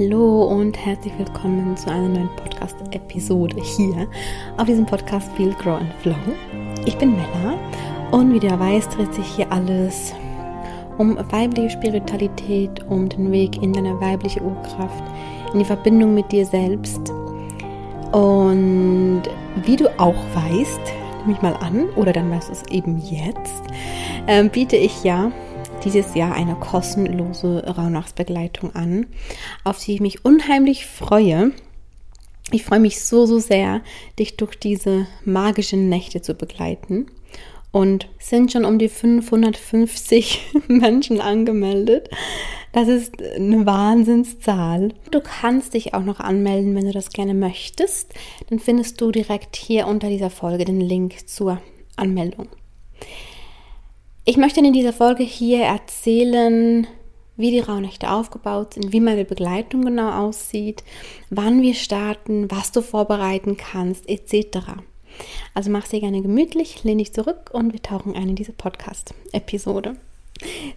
Hallo und herzlich willkommen zu einer neuen Podcast-Episode hier auf diesem Podcast Feel, Grow and Flow. Ich bin Mella und wie du weißt, dreht sich hier alles um weibliche Spiritualität, um den Weg in deine weibliche Urkraft, in die Verbindung mit dir selbst. Und wie du auch weißt, nehme ich mal an, oder dann weißt du es eben jetzt, äh, biete ich ja dieses Jahr eine kostenlose Rauhnachtsbegleitung an, auf die ich mich unheimlich freue. Ich freue mich so, so sehr, dich durch diese magischen Nächte zu begleiten. Und sind schon um die 550 Menschen angemeldet. Das ist eine Wahnsinnszahl. Du kannst dich auch noch anmelden, wenn du das gerne möchtest. Dann findest du direkt hier unter dieser Folge den Link zur Anmeldung. Ich möchte in dieser Folge hier erzählen, wie die Rauhnächte aufgebaut sind, wie meine Begleitung genau aussieht, wann wir starten, was du vorbereiten kannst, etc. Also mach sie gerne gemütlich, lehn dich zurück und wir tauchen ein in diese Podcast-Episode.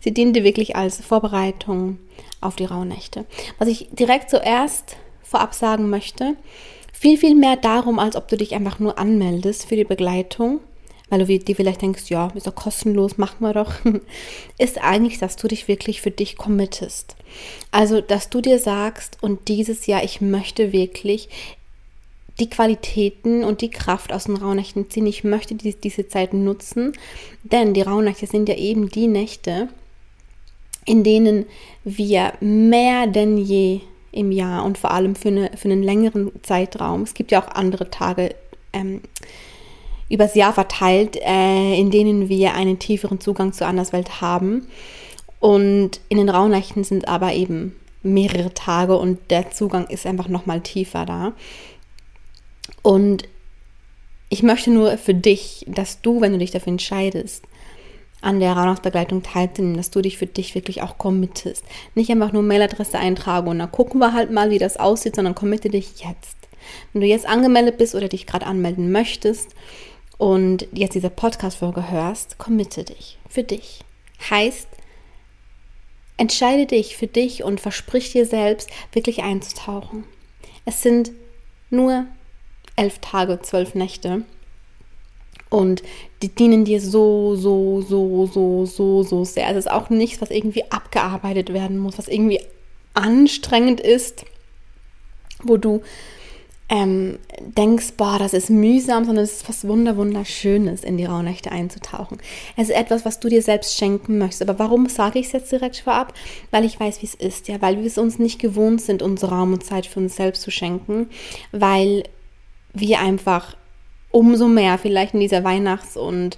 Sie diente wirklich als Vorbereitung auf die Rauhnächte. Was ich direkt zuerst vorab sagen möchte, viel, viel mehr darum, als ob du dich einfach nur anmeldest für die Begleitung, weil du dir vielleicht denkst, ja, ist doch kostenlos, machen wir doch, ist eigentlich, dass du dich wirklich für dich committest. Also, dass du dir sagst, und dieses Jahr, ich möchte wirklich die Qualitäten und die Kraft aus den Rauhnächten ziehen. Ich möchte die, diese Zeit nutzen, denn die Rauhnächte sind ja eben die Nächte, in denen wir mehr denn je im Jahr und vor allem für, eine, für einen längeren Zeitraum, es gibt ja auch andere Tage, ähm, übers Jahr verteilt, äh, in denen wir einen tieferen Zugang zur Anderswelt haben. Und in den Rauhnächten sind aber eben mehrere Tage und der Zugang ist einfach nochmal tiefer da. Und ich möchte nur für dich, dass du, wenn du dich dafür entscheidest, an der Rauhnachtsbegleitung teilzunehmen, dass du dich für dich wirklich auch committest. Nicht einfach nur Mailadresse eintragen und dann gucken wir halt mal, wie das aussieht, sondern committe dich jetzt. Wenn du jetzt angemeldet bist oder dich gerade anmelden möchtest, und jetzt diese Podcast-Folge hörst, committe dich für dich. Heißt, entscheide dich für dich und versprich dir selbst, wirklich einzutauchen. Es sind nur elf Tage, zwölf Nächte. Und die dienen dir so, so, so, so, so, so sehr. Es ist auch nichts, was irgendwie abgearbeitet werden muss, was irgendwie anstrengend ist, wo du ähm, denkst, boah, das ist mühsam, sondern es ist was Wunder, Wunderschönes, in die Rauhnächte einzutauchen. Es ist etwas, was du dir selbst schenken möchtest. Aber warum sage ich es jetzt direkt vorab? Weil ich weiß, wie es ist, ja, weil wir es uns nicht gewohnt sind, unsere Raum und Zeit für uns selbst zu schenken, weil wir einfach umso mehr vielleicht in dieser Weihnachts- und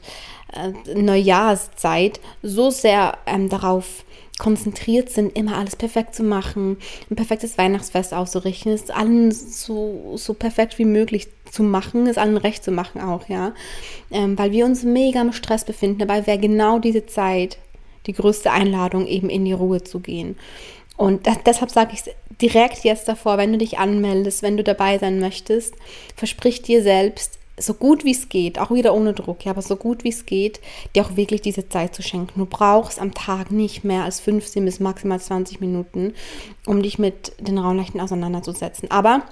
äh, Neujahrszeit so sehr ähm, darauf konzentriert sind, immer alles perfekt zu machen, ein perfektes Weihnachtsfest auszurichten, es allen so, so perfekt wie möglich zu machen, es allen recht zu machen auch, ja. Ähm, weil wir uns mega im Stress befinden, dabei wäre genau diese Zeit die größte Einladung, eben in die Ruhe zu gehen. Und das, deshalb sage ich direkt jetzt davor, wenn du dich anmeldest, wenn du dabei sein möchtest, versprich dir selbst, so gut wie es geht, auch wieder ohne Druck, ja, aber so gut wie es geht, dir auch wirklich diese Zeit zu schenken. Du brauchst am Tag nicht mehr als 15 bis maximal 20 Minuten, um dich mit den Raumnächten auseinanderzusetzen. Aber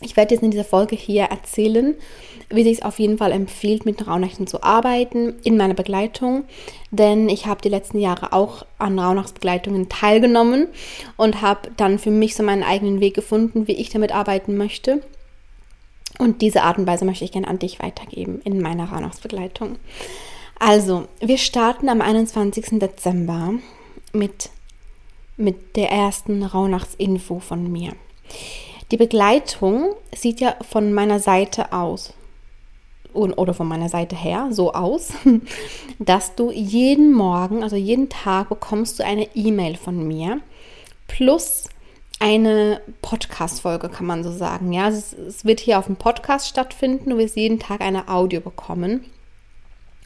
ich werde jetzt in dieser Folge hier erzählen, wie sich es auf jeden Fall empfiehlt, mit Rauhnächten zu arbeiten in meiner Begleitung, denn ich habe die letzten Jahre auch an Rauhnachtsbegleitungen teilgenommen und habe dann für mich so meinen eigenen Weg gefunden, wie ich damit arbeiten möchte. Und diese Art und Weise möchte ich gerne an dich weitergeben in meiner Rauhnachtsbegleitung. Also, wir starten am 21. Dezember mit, mit der ersten Rauhnachtsinfo von mir. Die Begleitung sieht ja von meiner Seite aus oder von meiner Seite her so aus, dass du jeden Morgen, also jeden Tag bekommst du eine E-Mail von mir plus eine Podcast-Folge, kann man so sagen. Ja, es, es, wird hier auf dem Podcast stattfinden. Du wirst jeden Tag eine Audio bekommen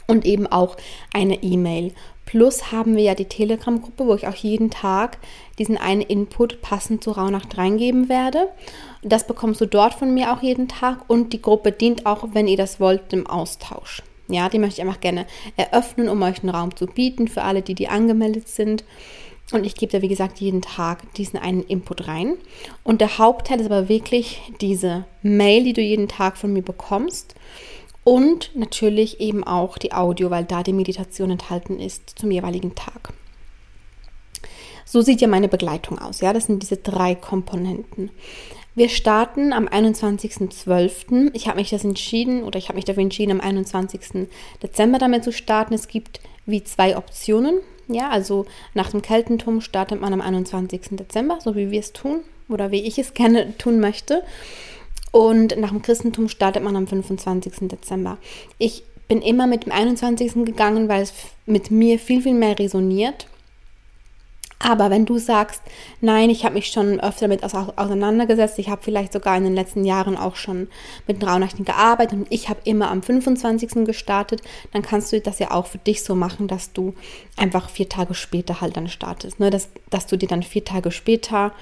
und eben auch eine E-Mail. Plus haben wir ja die Telegram-Gruppe, wo ich auch jeden Tag diesen einen Input passend zu Rauhnacht reingeben werde. Das bekommst du dort von mir auch jeden Tag und die Gruppe dient auch, wenn ihr das wollt, dem Austausch. Ja, die möchte ich einfach gerne eröffnen, um euch einen Raum zu bieten für alle, die die angemeldet sind. Und ich gebe da, wie gesagt, jeden Tag diesen einen Input rein. Und der Hauptteil ist aber wirklich diese Mail, die du jeden Tag von mir bekommst. Und natürlich eben auch die Audio, weil da die Meditation enthalten ist zum jeweiligen Tag. So sieht ja meine Begleitung aus. Ja, das sind diese drei Komponenten. Wir starten am 21.12. Ich habe mich das entschieden oder ich habe mich dafür entschieden, am 21. Dezember damit zu starten. Es gibt wie zwei Optionen. Ja, also nach dem Keltentum startet man am 21. Dezember, so wie wir es tun oder wie ich es gerne tun möchte. Und nach dem Christentum startet man am 25. Dezember. Ich bin immer mit dem 21. gegangen, weil es mit mir viel, viel mehr resoniert. Aber wenn du sagst, nein, ich habe mich schon öfter damit auseinandergesetzt, ich habe vielleicht sogar in den letzten Jahren auch schon mit Rauhnächten gearbeitet und ich habe immer am 25. gestartet, dann kannst du das ja auch für dich so machen, dass du einfach vier Tage später halt dann startest. Ne? Dass, dass du dir dann vier Tage später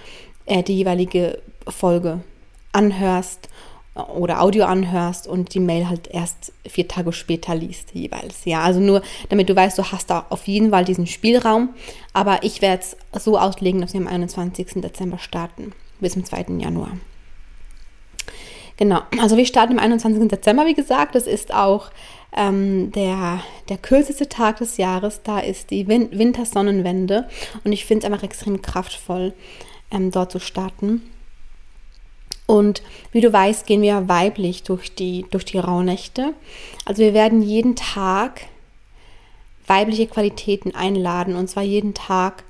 äh, die jeweilige Folge anhörst oder Audio anhörst und die Mail halt erst vier Tage später liest jeweils. Ja, also nur damit du weißt, du hast da auf jeden Fall diesen Spielraum. Aber ich werde es so auslegen, dass wir am 21. Dezember starten bis zum 2. Januar. Genau, also wir starten am 21. Dezember, wie gesagt. Das ist auch ähm, der, der kürzeste Tag des Jahres. Da ist die Win Wintersonnenwende und ich finde es einfach extrem kraftvoll, ähm, dort zu starten. Und wie du weißt, gehen wir weiblich durch die, durch die Rauhnächte. Also wir werden jeden Tag weibliche Qualitäten einladen und zwar jeden Tag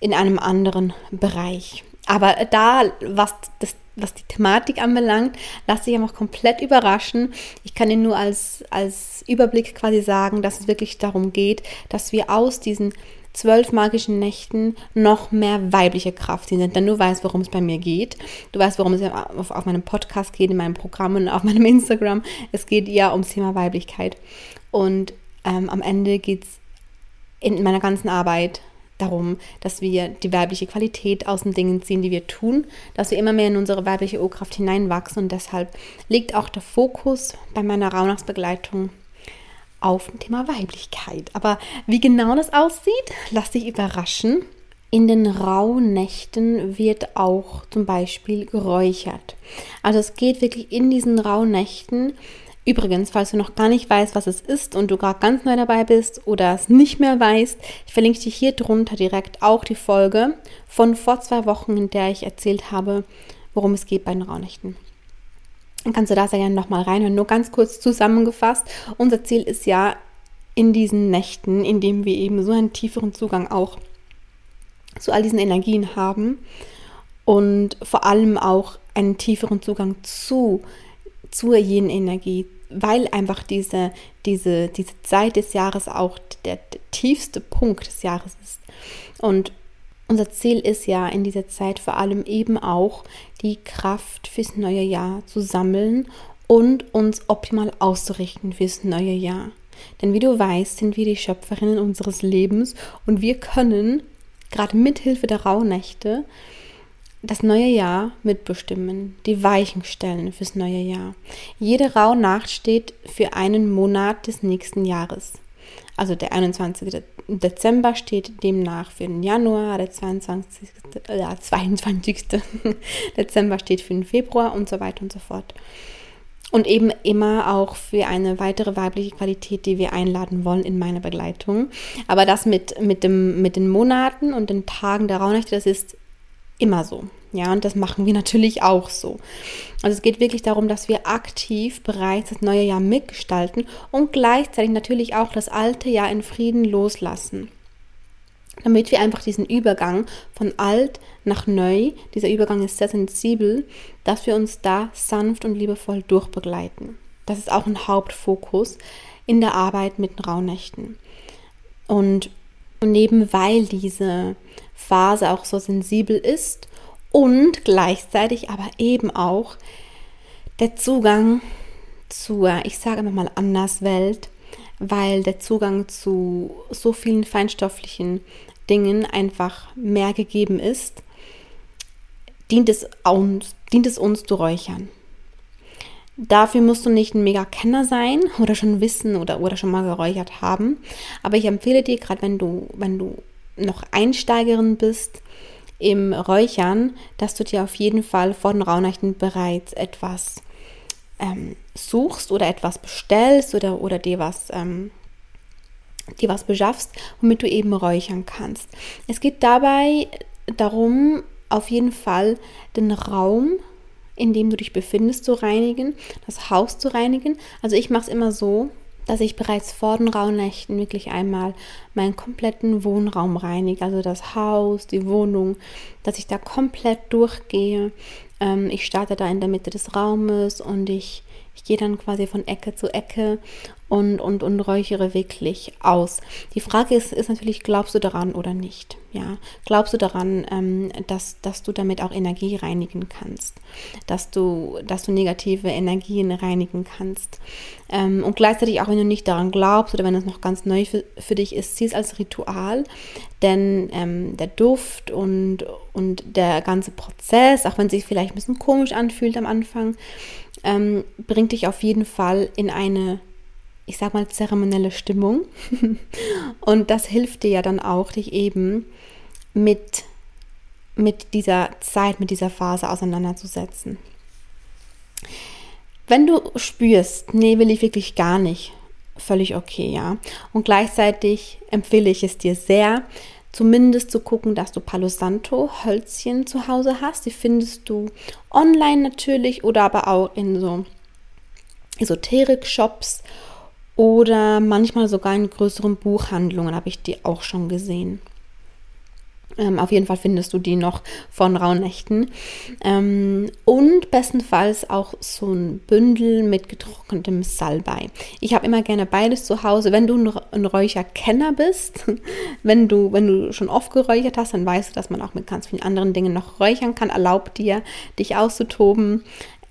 in einem anderen Bereich. Aber da, was, das, was die Thematik anbelangt, lass dich einfach komplett überraschen. Ich kann dir nur als, als Überblick quasi sagen, dass es wirklich darum geht, dass wir aus diesen zwölf magischen Nächten noch mehr weibliche Kraft sind. Denn du weißt, worum es bei mir geht. Du weißt, worum es auf, auf meinem Podcast geht, in meinem Programm und auf meinem Instagram. Es geht ja ums Thema Weiblichkeit. Und ähm, am Ende geht es in meiner ganzen Arbeit darum, dass wir die weibliche Qualität aus den Dingen ziehen, die wir tun, dass wir immer mehr in unsere weibliche Urkraft hineinwachsen und deshalb liegt auch der Fokus bei meiner Rauhnachtsbegleitung auf dem Thema Weiblichkeit. Aber wie genau das aussieht, lass dich überraschen. In den Rauhnächten wird auch zum Beispiel geräuchert. Also es geht wirklich in diesen Rauhnächten. Übrigens, falls du noch gar nicht weißt, was es ist und du gerade ganz neu dabei bist oder es nicht mehr weißt, ich verlinke dir hier drunter direkt auch die Folge von vor zwei Wochen, in der ich erzählt habe, worum es geht bei den Rauhnächten. Kannst du da sehr gerne nochmal reinhören. Nur ganz kurz zusammengefasst. Unser Ziel ist ja in diesen Nächten, in denen wir eben so einen tieferen Zugang auch zu all diesen Energien haben und vor allem auch einen tieferen Zugang zu, zur jenen Energie, weil einfach diese, diese, diese Zeit des Jahres auch der, der tiefste Punkt des Jahres ist. Und unser Ziel ist ja in dieser Zeit vor allem eben auch die Kraft fürs neue Jahr zu sammeln und uns optimal auszurichten fürs neue Jahr. Denn wie du weißt, sind wir die Schöpferinnen unseres Lebens und wir können gerade mithilfe der Rauhnächte das neue Jahr mitbestimmen, die Weichen stellen fürs neue Jahr. Jede Rauhnacht steht für einen Monat des nächsten Jahres. Also der 21. Dezember steht demnach für den Januar, der 22. Äh, 22. Dezember steht für den Februar und so weiter und so fort. Und eben immer auch für eine weitere weibliche Qualität, die wir einladen wollen in meine Begleitung. Aber das mit, mit, dem, mit den Monaten und den Tagen der Rauhnächte, das ist immer so. Ja, und das machen wir natürlich auch so. Also es geht wirklich darum, dass wir aktiv bereits das neue Jahr mitgestalten und gleichzeitig natürlich auch das alte Jahr in Frieden loslassen. Damit wir einfach diesen Übergang von alt nach neu, dieser Übergang ist sehr sensibel, dass wir uns da sanft und liebevoll durchbegleiten. Das ist auch ein Hauptfokus in der Arbeit mit den Rauhnächten. Und, und neben weil diese Phase auch so sensibel ist und gleichzeitig aber eben auch der Zugang zur, ich sage immer mal Anderswelt, weil der Zugang zu so vielen feinstofflichen Dingen einfach mehr gegeben ist, dient es uns, dient es uns zu räuchern. Dafür musst du nicht ein Mega-Kenner sein oder schon wissen oder, oder schon mal geräuchert haben. Aber ich empfehle dir, gerade wenn du, wenn du noch Einsteigerin bist im Räuchern, dass du dir auf jeden Fall vor den Rauhnächten bereits etwas ähm, suchst oder etwas bestellst oder, oder dir was ähm, dir was beschaffst, womit du eben räuchern kannst. Es geht dabei darum, auf jeden Fall den Raum, in dem du dich befindest, zu reinigen, das Haus zu reinigen. Also ich mache es immer so, dass ich bereits vor den Rauhnächten wirklich einmal meinen kompletten Wohnraum reinige, also das Haus, die Wohnung, dass ich da komplett durchgehe. Ähm, ich starte da in der Mitte des Raumes und ich ich gehe dann quasi von Ecke zu Ecke und, und, und räuchere wirklich aus. Die Frage ist, ist natürlich, glaubst du daran oder nicht? Ja, glaubst du daran, ähm, dass, dass du damit auch Energie reinigen kannst, dass du, dass du negative Energien reinigen kannst? Ähm, und gleichzeitig auch, wenn du nicht daran glaubst oder wenn es noch ganz neu für, für dich ist, sieh es als Ritual, denn ähm, der Duft und, und der ganze Prozess, auch wenn es sich vielleicht ein bisschen komisch anfühlt am Anfang, ähm, bringt dich auf jeden Fall in eine, ich sag mal, zeremonielle Stimmung. und das hilft dir ja dann auch, dich eben mit, mit dieser Zeit, mit dieser Phase auseinanderzusetzen. Wenn du spürst, nee, will ich wirklich gar nicht, völlig okay, ja. Und gleichzeitig empfehle ich es dir sehr, zumindest zu gucken, dass du Palo Santo Hölzchen zu Hause hast. Die findest du online natürlich oder aber auch in so Esoterik-Shops oder manchmal sogar in größeren Buchhandlungen habe ich die auch schon gesehen. Ähm, auf jeden Fall findest du die noch von Rauhnächten. Ähm, und bestenfalls auch so ein Bündel mit getrocknetem Salbei. Ich habe immer gerne beides zu Hause. Wenn du ein Räucherkenner bist, wenn du, wenn du schon oft geräuchert hast, dann weißt du, dass man auch mit ganz vielen anderen Dingen noch räuchern kann. Erlaubt dir, dich auszutoben.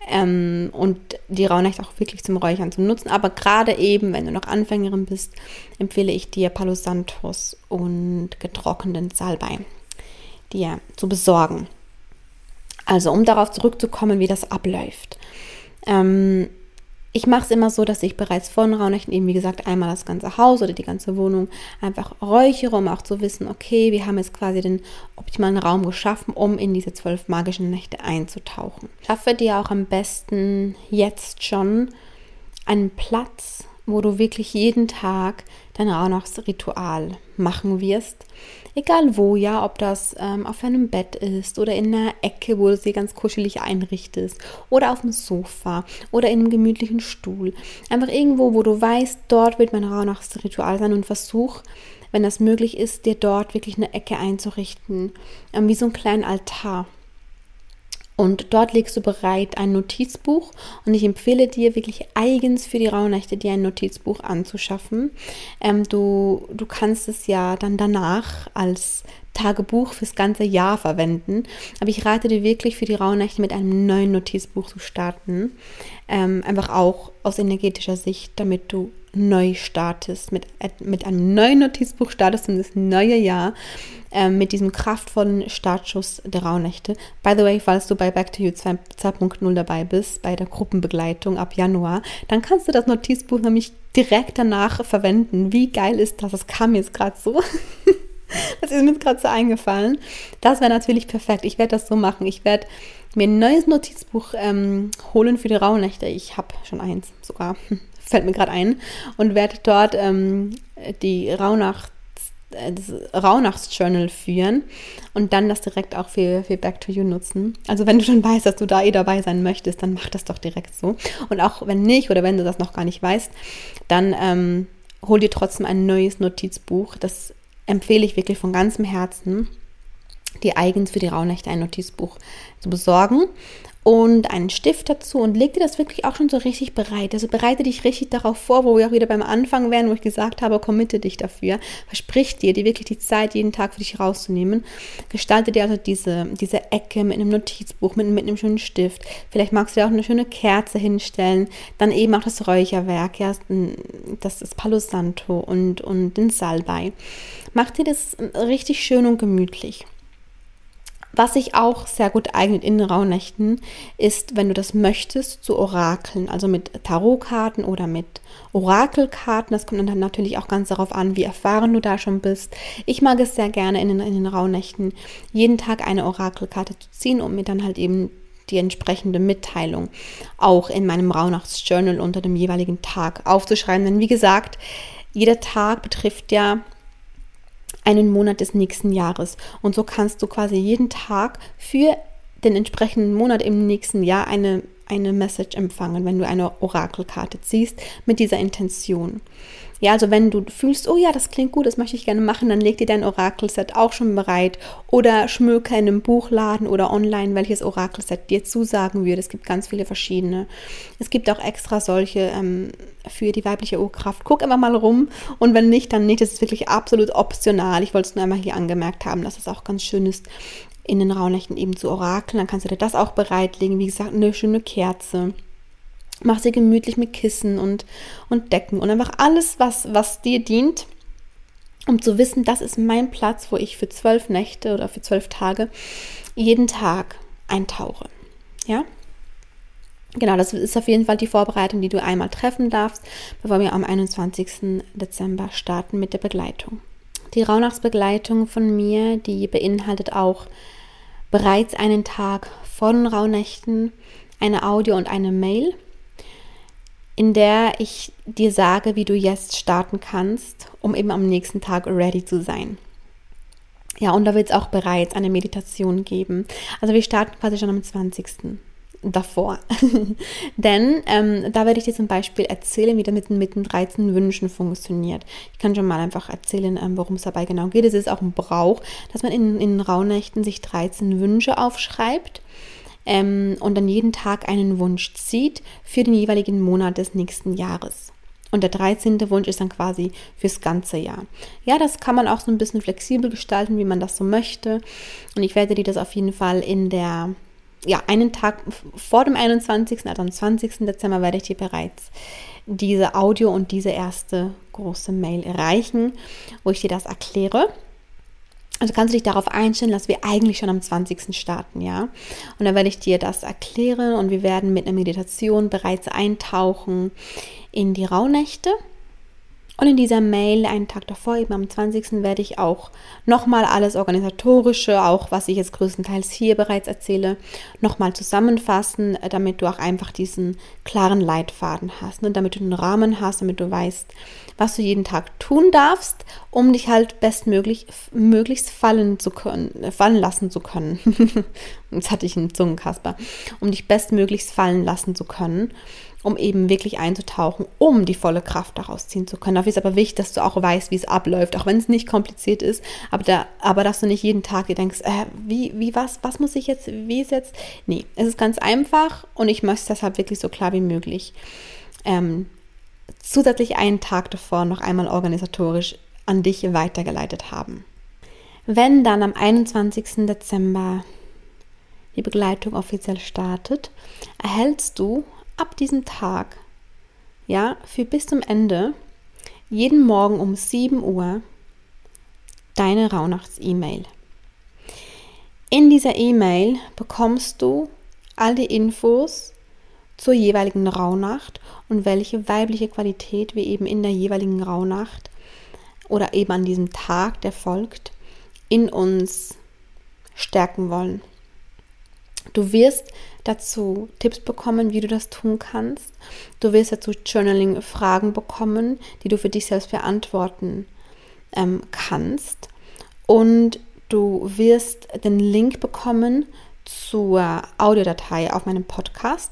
Ähm, und die Rauhnächte auch wirklich zum Räuchern zu nutzen. Aber gerade eben, wenn du noch Anfängerin bist, empfehle ich dir Palo Santos und getrockneten Salbei dir zu besorgen. Also, um darauf zurückzukommen, wie das abläuft. Ähm, ich mache es immer so, dass ich bereits vor den Rauhnächten eben, wie gesagt, einmal das ganze Haus oder die ganze Wohnung einfach räuchere, um auch zu wissen, okay, wir haben jetzt quasi den optimalen Raum geschaffen, um in diese zwölf magischen Nächte einzutauchen. Schaffe dir auch am besten jetzt schon einen Platz, wo du wirklich jeden Tag dein Rauhnachtsritual machen wirst Egal wo, ja, ob das ähm, auf einem Bett ist oder in einer Ecke, wo du sie ganz kuschelig einrichtest oder auf dem Sofa oder in einem gemütlichen Stuhl. Einfach irgendwo, wo du weißt, dort wird mein Rauhnachtsritual sein und versuch, wenn das möglich ist, dir dort wirklich eine Ecke einzurichten, ähm, wie so einen kleinen Altar. Und dort legst du bereit ein Notizbuch und ich empfehle dir wirklich eigens für die Rauhnächte dir ein Notizbuch anzuschaffen. Ähm, du, du kannst es ja dann danach als Tagebuch fürs ganze Jahr verwenden. Aber ich rate dir wirklich für die Rauhnächte mit einem neuen Notizbuch zu starten. Ähm, einfach auch aus energetischer Sicht, damit du neu startest, mit, mit einem neuen Notizbuch startest in das neue Jahr, ähm, mit diesem kraftvollen Startschuss der Rauhnächte. By the way, falls du bei Back to You 2.0 dabei bist, bei der Gruppenbegleitung ab Januar, dann kannst du das Notizbuch nämlich direkt danach verwenden. Wie geil ist das? Das kam jetzt gerade so. das ist mir gerade so eingefallen. Das wäre natürlich perfekt. Ich werde das so machen. Ich werde mir ein neues Notizbuch ähm, holen für die Rauhnächte. Ich habe schon eins sogar fällt mir gerade ein, und werde dort ähm, die Rauhnacht äh, das Rauhnachtsjournal führen und dann das direkt auch für, für Back to You nutzen. Also wenn du schon weißt, dass du da eh dabei sein möchtest, dann mach das doch direkt so. Und auch wenn nicht oder wenn du das noch gar nicht weißt, dann ähm, hol dir trotzdem ein neues Notizbuch. Das empfehle ich wirklich von ganzem Herzen, dir eigens für die Rauhnächte ein Notizbuch zu besorgen und einen Stift dazu und leg dir das wirklich auch schon so richtig bereit. Also bereite dich richtig darauf vor, wo wir auch wieder beim Anfang wären, wo ich gesagt habe, committe dich dafür. Versprich dir, dir wirklich die Zeit jeden Tag für dich rauszunehmen. Gestalte dir also diese, diese Ecke mit einem Notizbuch, mit, mit einem schönen Stift. Vielleicht magst du dir auch eine schöne Kerze hinstellen. Dann eben auch das Räucherwerk, ja, das ist Palo Santo und, und den Salbei. Mach dir das richtig schön und gemütlich. Was sich auch sehr gut eignet in Rauhnächten, ist, wenn du das möchtest, zu orakeln, also mit Tarotkarten oder mit Orakelkarten. Das kommt dann natürlich auch ganz darauf an, wie erfahren du da schon bist. Ich mag es sehr gerne in den, in den Rauhnächten, jeden Tag eine Orakelkarte zu ziehen, um mir dann halt eben die entsprechende Mitteilung auch in meinem Rauhnachtsjournal unter dem jeweiligen Tag aufzuschreiben. Denn wie gesagt, jeder Tag betrifft ja einen Monat des nächsten Jahres. Und so kannst du quasi jeden Tag für den entsprechenden Monat im nächsten Jahr eine, eine Message empfangen, wenn du eine Orakelkarte ziehst mit dieser Intention. Ja, also wenn du fühlst, oh ja, das klingt gut, das möchte ich gerne machen, dann leg dir dein Orakelset auch schon bereit oder schmöke in einem Buchladen oder online, welches Orakelset dir zusagen würde. Es gibt ganz viele verschiedene. Es gibt auch extra solche ähm, für die weibliche Urkraft. Guck einfach mal rum und wenn nicht, dann nicht. Das ist wirklich absolut optional. Ich wollte es nur einmal hier angemerkt haben, dass es auch ganz schön ist, in den Rauhnächten eben zu orakeln. Dann kannst du dir das auch bereitlegen. Wie gesagt, eine schöne Kerze Mach sie gemütlich mit Kissen und, und Decken und einfach alles, was, was dir dient, um zu wissen, das ist mein Platz, wo ich für zwölf Nächte oder für zwölf Tage jeden Tag eintauche. Ja? Genau, das ist auf jeden Fall die Vorbereitung, die du einmal treffen darfst, bevor wir am 21. Dezember starten mit der Begleitung. Die Rauhnachtsbegleitung von mir, die beinhaltet auch bereits einen Tag vor den Rauhnächten, eine Audio und eine Mail in der ich dir sage, wie du jetzt starten kannst, um eben am nächsten Tag ready zu sein. Ja, und da wird es auch bereits eine Meditation geben. Also wir starten quasi schon am 20. davor. Denn ähm, da werde ich dir zum Beispiel erzählen, wie das mit, mit den 13 Wünschen funktioniert. Ich kann schon mal einfach erzählen, ähm, worum es dabei genau geht. Es ist auch ein Brauch, dass man in, in Rauhnächten sich 13 Wünsche aufschreibt ähm, und dann jeden Tag einen Wunsch zieht für den jeweiligen Monat des nächsten Jahres. Und der 13. Wunsch ist dann quasi fürs ganze Jahr. Ja, das kann man auch so ein bisschen flexibel gestalten, wie man das so möchte. Und ich werde dir das auf jeden Fall in der, ja, einen Tag vor dem 21., also am 20. Dezember, werde ich dir bereits diese Audio und diese erste große Mail erreichen, wo ich dir das erkläre. Also kannst du dich darauf einstellen, dass wir eigentlich schon am 20. starten, ja. Und dann werde ich dir das erklären und wir werden mit einer Meditation bereits eintauchen in die Rauhnächte und in dieser Mail, einen Tag davor, eben am 20. werde ich auch nochmal alles Organisatorische, auch was ich jetzt größtenteils hier bereits erzähle, nochmal zusammenfassen, damit du auch einfach diesen klaren Leitfaden hast, ne? damit du einen Rahmen hast, damit du weißt, was du jeden Tag tun darfst, um dich halt bestmöglich möglichst fallen zu können, fallen lassen zu können. Jetzt hatte ich einen Zungenkasper, um dich bestmöglichst fallen lassen zu können um eben wirklich einzutauchen, um die volle Kraft daraus ziehen zu können. Dafür ist aber wichtig, dass du auch weißt, wie es abläuft, auch wenn es nicht kompliziert ist, aber, da, aber dass du nicht jeden Tag dir denkst, äh, wie, wie, was, was muss ich jetzt, wie ist jetzt? Nee, es ist ganz einfach und ich möchte es deshalb wirklich so klar wie möglich ähm, zusätzlich einen Tag davor noch einmal organisatorisch an dich weitergeleitet haben. Wenn dann am 21. Dezember die Begleitung offiziell startet, erhältst du ab diesem Tag, ja, für bis zum Ende, jeden Morgen um 7 Uhr deine Rauhnachts-E-Mail. In dieser E-Mail bekommst du all die Infos zur jeweiligen Rauhnacht und welche weibliche Qualität wir eben in der jeweiligen Rauhnacht oder eben an diesem Tag, der folgt, in uns stärken wollen. Du wirst dazu Tipps bekommen, wie du das tun kannst. Du wirst dazu Journaling-Fragen bekommen, die du für dich selbst beantworten ähm, kannst. Und du wirst den Link bekommen zur Audiodatei auf meinem Podcast.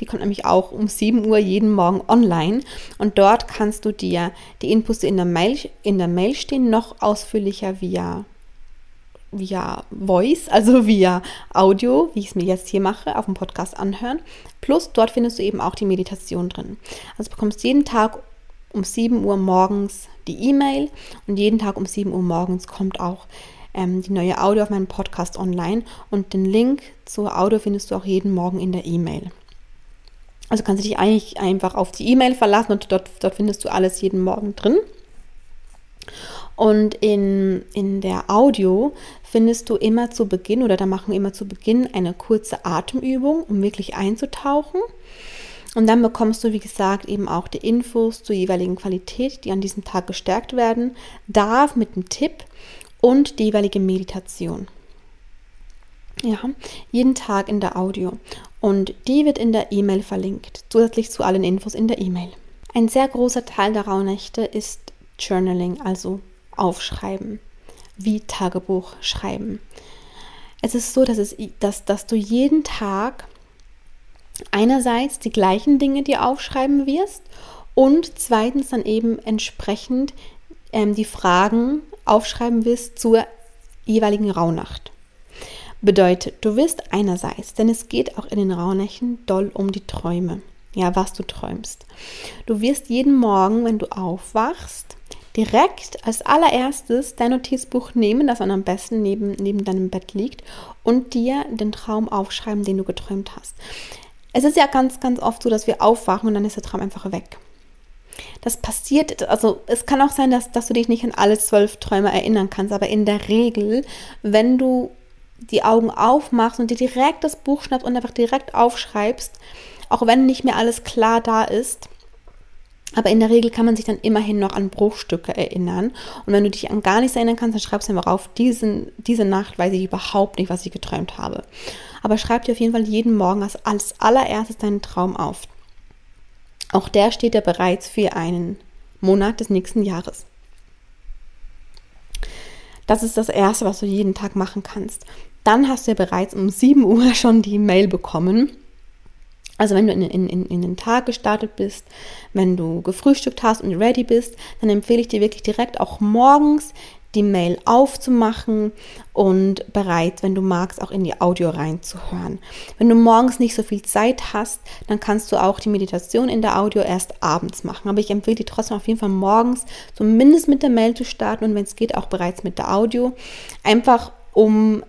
Die kommt nämlich auch um 7 Uhr jeden Morgen online. Und dort kannst du dir die Inputs in der Mail, in der Mail stehen, noch ausführlicher via via Voice, also via Audio, wie ich es mir jetzt hier mache, auf dem Podcast anhören. Plus dort findest du eben auch die Meditation drin. Also bekommst jeden Tag um 7 Uhr morgens die E-Mail und jeden Tag um 7 Uhr morgens kommt auch ähm, die neue Audio auf meinem Podcast online und den Link zur Audio findest du auch jeden Morgen in der E-Mail. Also kannst du dich eigentlich einfach auf die E-Mail verlassen und dort, dort findest du alles jeden Morgen drin. Und in, in der Audio findest du immer zu Beginn oder da machen wir immer zu Beginn eine kurze Atemübung, um wirklich einzutauchen. Und dann bekommst du, wie gesagt, eben auch die Infos zur jeweiligen Qualität, die an diesem Tag gestärkt werden darf mit dem Tipp und die jeweilige Meditation. Ja, jeden Tag in der Audio. Und die wird in der E-Mail verlinkt, zusätzlich zu allen Infos in der E-Mail. Ein sehr großer Teil der Rauhnächte ist Journaling, also Aufschreiben, wie Tagebuch schreiben. Es ist so, dass, es, dass, dass du jeden Tag einerseits die gleichen Dinge dir aufschreiben wirst und zweitens dann eben entsprechend ähm, die Fragen aufschreiben wirst zur jeweiligen Rauhnacht. Bedeutet, du wirst einerseits, denn es geht auch in den Rauhnächten doll um die Träume, ja, was du träumst. Du wirst jeden Morgen, wenn du aufwachst, direkt als allererstes dein Notizbuch nehmen, das dann am besten neben, neben deinem Bett liegt, und dir den Traum aufschreiben, den du geträumt hast. Es ist ja ganz, ganz oft so, dass wir aufwachen und dann ist der Traum einfach weg. Das passiert, also es kann auch sein, dass, dass du dich nicht an alle zwölf Träume erinnern kannst, aber in der Regel, wenn du die Augen aufmachst und dir direkt das Buch schnappst und einfach direkt aufschreibst, auch wenn nicht mehr alles klar da ist, aber in der Regel kann man sich dann immerhin noch an Bruchstücke erinnern. Und wenn du dich an gar nichts erinnern kannst, dann schreibst du einfach auf, diesen, diese Nacht weiß ich überhaupt nicht, was ich geträumt habe. Aber schreib dir auf jeden Fall jeden Morgen als, als allererstes deinen Traum auf. Auch der steht ja bereits für einen Monat des nächsten Jahres. Das ist das Erste, was du jeden Tag machen kannst. Dann hast du ja bereits um 7 Uhr schon die Mail bekommen also wenn du in, in, in, in, den Tag gestartet bist, wenn du gefrühstückt hast und ready bist, dann empfehle ich dir wirklich direkt auch morgens die Mail aufzumachen und bereit, wenn du magst, auch in die Audio reinzuhören. Wenn du morgens nicht so viel Zeit hast, dann kannst du auch die Meditation in der Audio erst abends machen. Aber ich empfehle dir trotzdem auf jeden Fall morgens zumindest mit der Mail zu starten und wenn es geht, auch bereits mit der Audio. Einfach um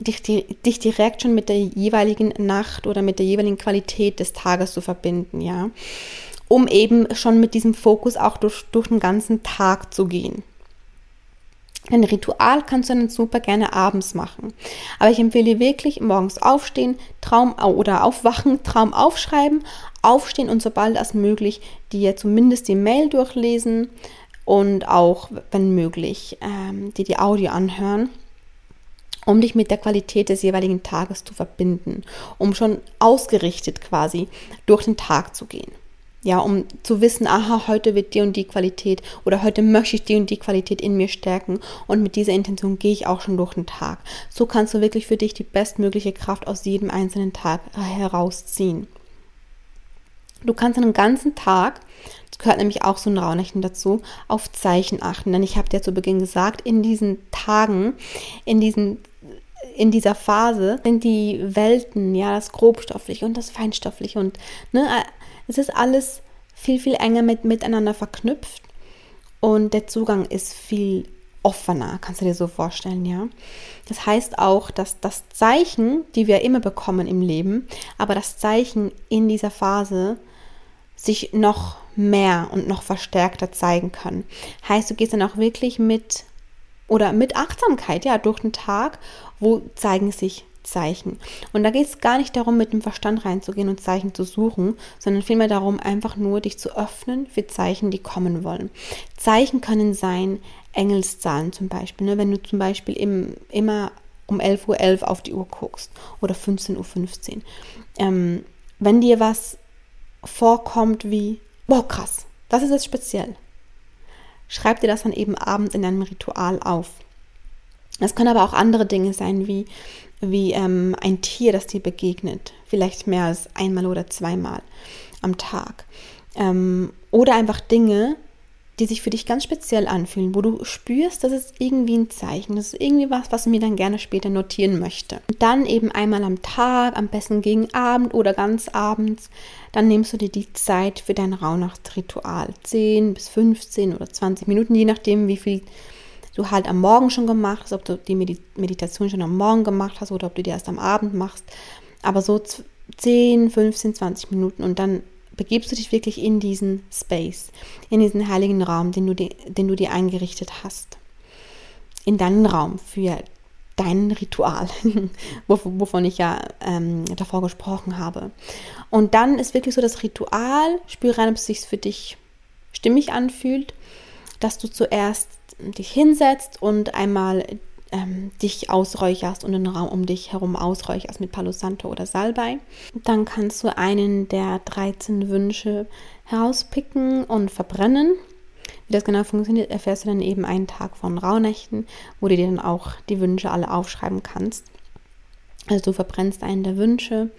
dich, dich direkt schon mit der jeweiligen Nacht oder mit der jeweiligen Qualität des Tages zu verbinden, ja. Um eben schon mit diesem Fokus auch durch, durch den ganzen Tag zu gehen. Ein Ritual kannst du dann super gerne abends machen. Aber ich empfehle wirklich morgens aufstehen, Traum oder aufwachen, Traum aufschreiben, aufstehen und sobald als möglich dir zumindest die Mail durchlesen und auch, wenn möglich, ähm, dir die Audio anhören um dich mit der Qualität des jeweiligen Tages zu verbinden, um schon ausgerichtet quasi durch den Tag zu gehen. Ja, um zu wissen, aha, heute wird die und die Qualität oder heute möchte ich die und die Qualität in mir stärken und mit dieser Intention gehe ich auch schon durch den Tag. So kannst du wirklich für dich die bestmögliche Kraft aus jedem einzelnen Tag herausziehen. Du kannst einen ganzen Tag, das gehört nämlich auch so ein Raunächten dazu, auf Zeichen achten. Denn ich habe dir zu Beginn gesagt, in diesen Tagen, in diesen in dieser Phase sind die Welten, ja, das Grobstoffliche und das Feinstoffliche und ne, es ist alles viel, viel enger mit, miteinander verknüpft und der Zugang ist viel offener, kannst du dir so vorstellen, ja. Das heißt auch, dass das Zeichen, die wir immer bekommen im Leben, aber das Zeichen in dieser Phase sich noch mehr und noch verstärkter zeigen können. Heißt, du gehst dann auch wirklich mit oder mit Achtsamkeit, ja, durch den Tag, wo zeigen sich Zeichen. Und da geht es gar nicht darum, mit dem Verstand reinzugehen und Zeichen zu suchen, sondern vielmehr darum, einfach nur dich zu öffnen für Zeichen, die kommen wollen. Zeichen können sein Engelszahlen zum Beispiel. Ne? Wenn du zum Beispiel im, immer um 11.11 Uhr auf die Uhr guckst oder 15.15 Uhr. Ähm, wenn dir was vorkommt wie, boah, krass, das ist jetzt speziell schreib dir das dann eben abends in deinem Ritual auf. Es können aber auch andere Dinge sein, wie, wie ähm, ein Tier, das dir begegnet. Vielleicht mehr als einmal oder zweimal am Tag. Ähm, oder einfach Dinge, die sich für dich ganz speziell anfühlen, wo du spürst, das ist irgendwie ein Zeichen, das ist irgendwie was, was mir dann gerne später notieren möchte. Und dann eben einmal am Tag, am besten gegen Abend oder ganz abends, dann nimmst du dir die Zeit für dein Rauhnachtsritual. 10 bis 15 oder 20 Minuten, je nachdem, wie viel du halt am Morgen schon gemacht hast, ob du die Meditation schon am Morgen gemacht hast oder ob du die erst am Abend machst. Aber so 10, 15, 20 Minuten und dann begibst du dich wirklich in diesen Space, in diesen heiligen Raum, den du, dir, den du dir eingerichtet hast. In deinen Raum für dein Ritual, wovon ich ja ähm, davor gesprochen habe. Und dann ist wirklich so das Ritual, spüre rein, ob es sich für dich stimmig anfühlt, dass du zuerst dich hinsetzt und einmal ähm, dich ausräucherst und den Raum um dich herum ausräucherst mit Palo Santo oder Salbei. Dann kannst du einen der 13 Wünsche herauspicken und verbrennen. Wie das genau funktioniert, erfährst du dann eben einen Tag von Rauhnächten, wo du dir dann auch die Wünsche alle aufschreiben kannst. Also du verbrennst einen der Wünsche.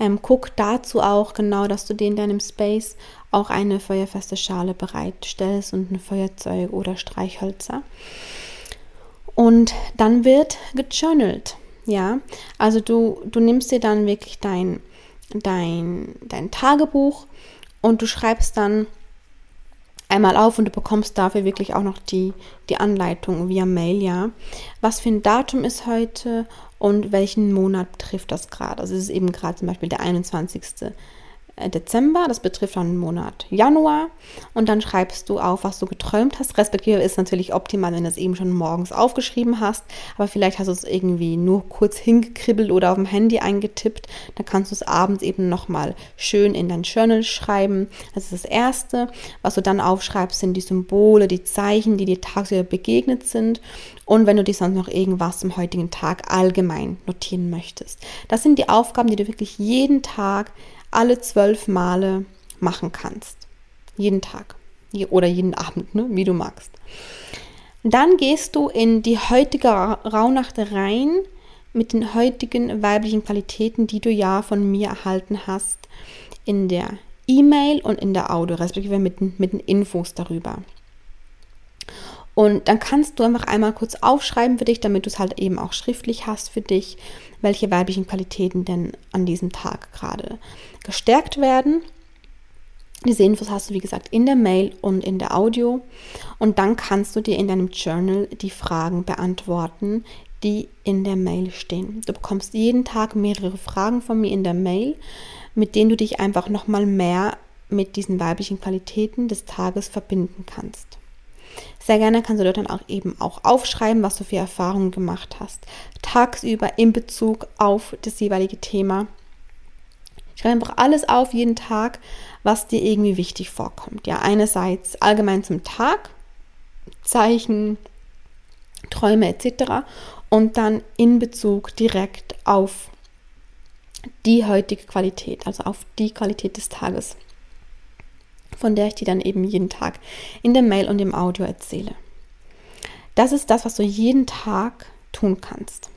Ähm, guck dazu auch genau, dass du dir in deinem Space auch eine feuerfeste Schale bereitstellst und ein Feuerzeug oder Streichhölzer. Und dann wird gejournalt. Ja, also du, du nimmst dir dann wirklich dein, dein, dein Tagebuch und du schreibst dann einmal auf und du bekommst dafür wirklich auch noch die, die Anleitung via Mail, ja. Was für ein Datum ist heute und welchen Monat betrifft das gerade? Also es ist eben gerade zum Beispiel der 21. Äh, Dezember, das betrifft dann den Monat Januar und dann schreibst du auf, was du geträumt hast. Respektive ist natürlich optimal, wenn du es eben schon morgens aufgeschrieben hast, aber vielleicht hast du es irgendwie nur kurz hingekribbelt oder auf dem Handy eingetippt. Dann kannst du es abends eben nochmal schön in dein Journal schreiben. Das ist das Erste. Was du dann aufschreibst, sind die Symbole, die Zeichen, die dir tagsüber begegnet sind und wenn du dir sonst noch irgendwas zum heutigen Tag allgemein notieren möchtest. Das sind die Aufgaben, die du wirklich jeden Tag alle zwölf Male machen kannst. Jeden Tag oder jeden Abend, ne? wie du magst. Dann gehst du in die heutige Rauhnacht rein mit den heutigen weiblichen Qualitäten, die du ja von mir erhalten hast, in der E-Mail und in der Audio, respektive mit, mit den Infos darüber. Und dann kannst du einfach einmal kurz aufschreiben für dich, damit du es halt eben auch schriftlich hast für dich, welche weiblichen Qualitäten denn an diesem Tag gerade gestärkt werden. Diese Infos hast du, wie gesagt, in der Mail und in der Audio. Und dann kannst du dir in deinem Journal die Fragen beantworten, die in der Mail stehen. Du bekommst jeden Tag mehrere Fragen von mir in der Mail, mit denen du dich einfach nochmal mehr mit diesen weiblichen Qualitäten des Tages verbinden kannst. Sehr gerne kannst du dort dann auch eben auch aufschreiben, was du für Erfahrungen gemacht hast. Tagsüber in Bezug auf das jeweilige Thema. Schreib einfach alles auf, jeden Tag, was dir irgendwie wichtig vorkommt. Ja, einerseits allgemein zum Tag, Zeichen, Träume etc. Und dann in Bezug direkt auf die heutige Qualität, also auf die Qualität des Tages von der ich dir dann eben jeden Tag in der Mail und im Audio erzähle. Das ist das, was du jeden Tag tun kannst.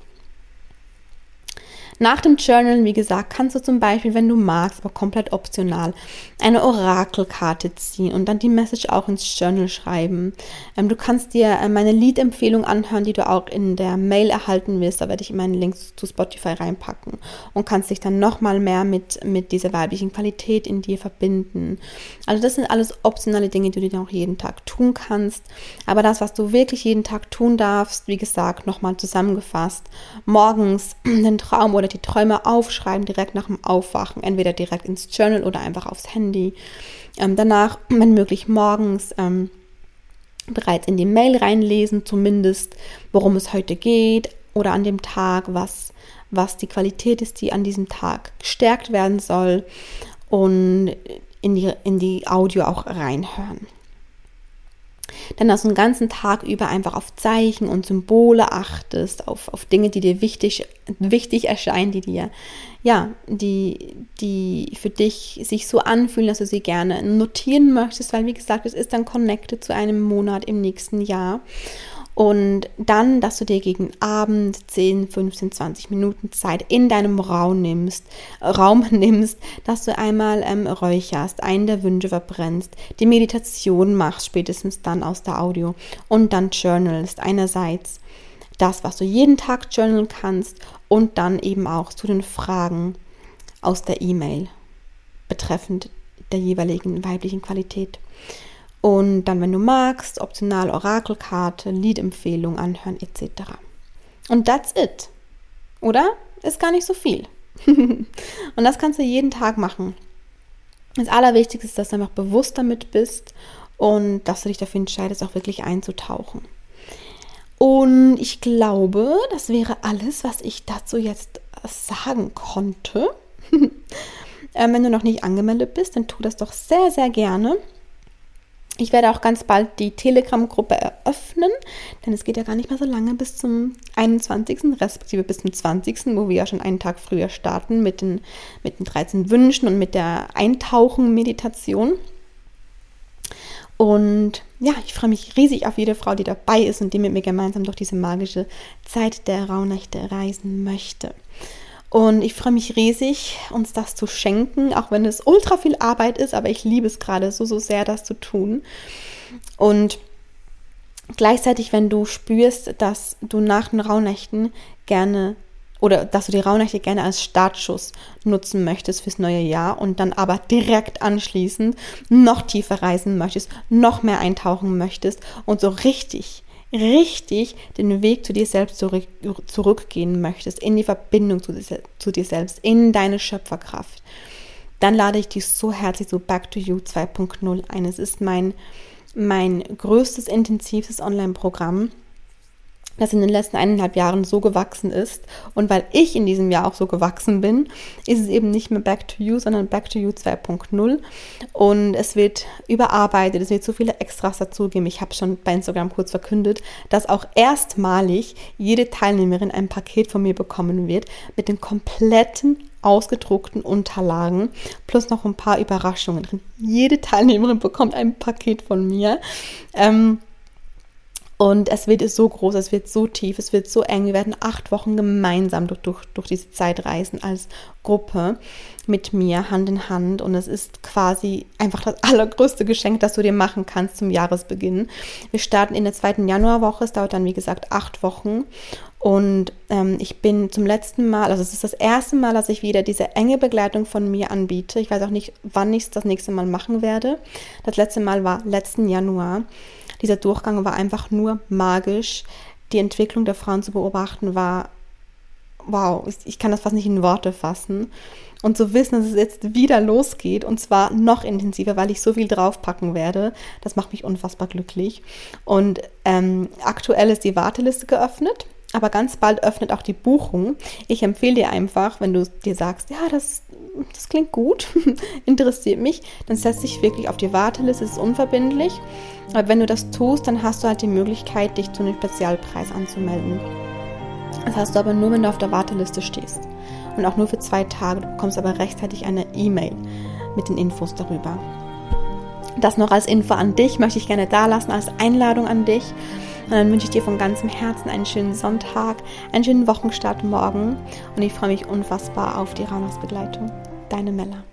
Nach dem Journal, wie gesagt, kannst du zum Beispiel, wenn du magst, aber komplett optional, eine Orakelkarte ziehen und dann die Message auch ins Journal schreiben. Ähm, du kannst dir äh, meine Lied-Empfehlung anhören, die du auch in der Mail erhalten wirst. Da werde ich meinen Links zu Spotify reinpacken und kannst dich dann nochmal mehr mit, mit dieser weiblichen Qualität in dir verbinden. Also das sind alles optionale Dinge, die du dann auch jeden Tag tun kannst. Aber das, was du wirklich jeden Tag tun darfst, wie gesagt, nochmal zusammengefasst, morgens den Traum oder die Träume aufschreiben, direkt nach dem Aufwachen, entweder direkt ins Journal oder einfach aufs Handy. Ähm, danach, wenn möglich, morgens ähm, bereits in die Mail reinlesen, zumindest, worum es heute geht oder an dem Tag, was, was die Qualität ist, die an diesem Tag gestärkt werden soll und in die, in die Audio auch reinhören dann dass du den ganzen Tag über einfach auf Zeichen und Symbole achtest, auf, auf Dinge, die dir wichtig, wichtig erscheinen, die dir, ja, die, die für dich sich so anfühlen, dass du sie gerne notieren möchtest, weil wie gesagt, es ist dann connected zu einem Monat im nächsten Jahr. Und dann, dass du dir gegen Abend 10, 15, 20 Minuten Zeit in deinem Raum nimmst, Raum nimmst, dass du einmal ähm, räucherst, einen der Wünsche verbrennst, die Meditation machst, spätestens dann aus der Audio und dann journalst. Einerseits das, was du jeden Tag journalen kannst und dann eben auch zu den Fragen aus der E-Mail betreffend der jeweiligen weiblichen Qualität. Und dann, wenn du magst, optional Orakelkarte, Liedempfehlung anhören etc. Und that's it. Oder? Ist gar nicht so viel. und das kannst du jeden Tag machen. Das Allerwichtigste ist, dass du einfach bewusst damit bist und dass du dich dafür entscheidest, auch wirklich einzutauchen. Und ich glaube, das wäre alles, was ich dazu jetzt sagen konnte. ähm, wenn du noch nicht angemeldet bist, dann tu das doch sehr, sehr gerne. Ich werde auch ganz bald die Telegram-Gruppe eröffnen, denn es geht ja gar nicht mehr so lange bis zum 21., respektive bis zum 20., wo wir ja schon einen Tag früher starten mit den, mit den 13 Wünschen und mit der Eintauchen-Meditation. Und ja, ich freue mich riesig auf jede Frau, die dabei ist und die mit mir gemeinsam durch diese magische Zeit der Rauhnächte reisen möchte. Und ich freue mich riesig, uns das zu schenken, auch wenn es ultra viel Arbeit ist, aber ich liebe es gerade so, so sehr, das zu tun. Und gleichzeitig, wenn du spürst, dass du nach den Rauhnächten gerne oder dass du die Rauhnächte gerne als Startschuss nutzen möchtest fürs neue Jahr und dann aber direkt anschließend noch tiefer reisen möchtest, noch mehr eintauchen möchtest und so richtig richtig den Weg zu dir selbst zurück, zurückgehen möchtest, in die Verbindung zu, zu dir selbst, in deine Schöpferkraft, dann lade ich dich so herzlich zu Back to You 2.0 ein. Es ist mein, mein größtes, intensivstes Online-Programm das in den letzten eineinhalb Jahren so gewachsen ist. Und weil ich in diesem Jahr auch so gewachsen bin, ist es eben nicht mehr Back to You, sondern Back to You 2.0. Und es wird überarbeitet, es wird so viele Extras dazugeben. Ich habe schon bei Instagram kurz verkündet, dass auch erstmalig jede Teilnehmerin ein Paket von mir bekommen wird mit den kompletten ausgedruckten Unterlagen plus noch ein paar Überraschungen drin. Jede Teilnehmerin bekommt ein Paket von mir. Ähm, und es wird so groß, es wird so tief, es wird so eng. Wir werden acht Wochen gemeinsam durch, durch, durch diese Zeit reisen als Gruppe mit mir, Hand in Hand. Und es ist quasi einfach das allergrößte Geschenk, das du dir machen kannst zum Jahresbeginn. Wir starten in der zweiten Januarwoche. Es dauert dann, wie gesagt, acht Wochen. Und ähm, ich bin zum letzten Mal, also es ist das erste Mal, dass ich wieder diese enge Begleitung von mir anbiete. Ich weiß auch nicht, wann ich es das nächste Mal machen werde. Das letzte Mal war letzten Januar. Dieser Durchgang war einfach nur magisch. Die Entwicklung der Frauen zu beobachten war, wow, ich kann das fast nicht in Worte fassen. Und zu wissen, dass es jetzt wieder losgeht und zwar noch intensiver, weil ich so viel draufpacken werde, das macht mich unfassbar glücklich. Und ähm, aktuell ist die Warteliste geöffnet aber ganz bald öffnet auch die Buchung. Ich empfehle dir einfach, wenn du dir sagst, ja, das, das klingt gut, interessiert mich, dann setz dich wirklich auf die Warteliste, es ist unverbindlich. Aber wenn du das tust, dann hast du halt die Möglichkeit, dich zu einem Spezialpreis anzumelden. Das hast du aber nur, wenn du auf der Warteliste stehst. Und auch nur für zwei Tage. Du bekommst aber rechtzeitig eine E-Mail mit den Infos darüber. Das noch als Info an dich möchte ich gerne da lassen, als Einladung an dich. Und dann wünsche ich dir von ganzem Herzen einen schönen Sonntag, einen schönen Wochenstart morgen und ich freue mich unfassbar auf die Rauhnachtsbegleitung. Deine Mella.